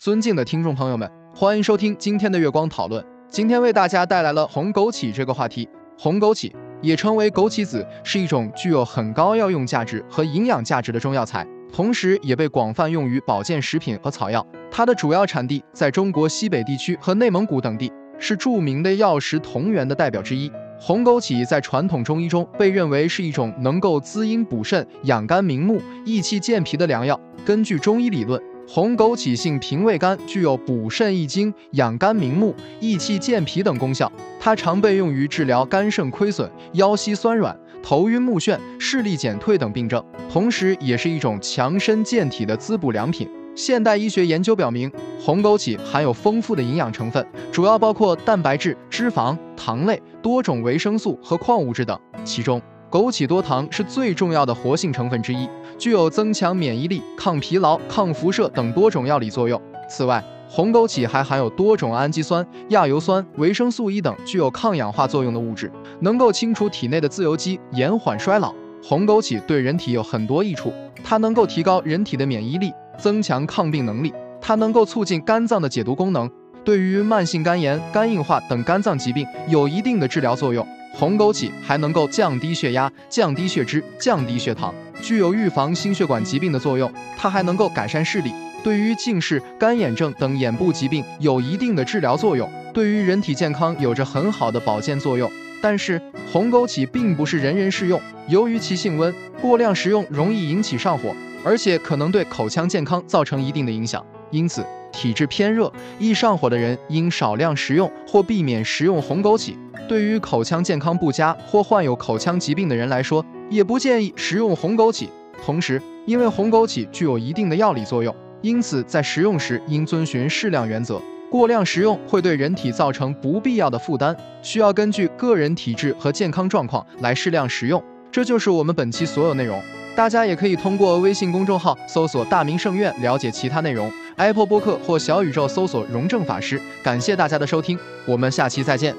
尊敬的听众朋友们，欢迎收听今天的月光讨论。今天为大家带来了红枸杞这个话题。红枸杞也称为枸杞子，是一种具有很高药用价值和营养价值的中药材，同时也被广泛用于保健食品和草药。它的主要产地在中国西北地区和内蒙古等地，是著名的药食同源的代表之一。红枸杞在传统中医中被认为是一种能够滋阴补肾、养肝明目、益气健脾的良药。根据中医理论，红枸杞性平味甘，具有补肾益精、养肝明目、益气健脾等功效。它常被用于治疗肝肾亏损、腰膝酸软、头晕目眩、视力减退等病症，同时也是一种强身健体的滋补良品。现代医学研究表明，红枸杞含有丰富的营养成分，主要包括蛋白质、脂肪、糖类、多种维生素和矿物质等。其中，枸杞多糖是最重要的活性成分之一，具有增强免疫力、抗疲劳、抗辐射等多种药理作用。此外，红枸杞还含有多种氨基酸、亚油酸、维生素 E 等具有抗氧化作用的物质，能够清除体内的自由基，延缓衰老。红枸杞对人体有很多益处，它能够提高人体的免疫力。增强抗病能力，它能够促进肝脏的解毒功能，对于慢性肝炎、肝硬化等肝脏疾病有一定的治疗作用。红枸杞还能够降低血压、降低血脂、降低血糖，具有预防心血管疾病的作用。它还能够改善视力，对于近视、干眼症等眼部疾病有一定的治疗作用，对于人体健康有着很好的保健作用。但是红枸杞并不是人人适用，由于其性温，过量食用容易引起上火。而且可能对口腔健康造成一定的影响，因此体质偏热、易上火的人应少量食用或避免食用红枸杞。对于口腔健康不佳或患有口腔疾病的人来说，也不建议食用红枸杞。同时，因为红枸杞具有一定的药理作用，因此在食用时应遵循适量原则。过量食用会对人体造成不必要的负担，需要根据个人体质和健康状况来适量食用。这就是我们本期所有内容。大家也可以通过微信公众号搜索“大明圣院”了解其他内容，Apple 播客或小宇宙搜索“荣正法师”。感谢大家的收听，我们下期再见。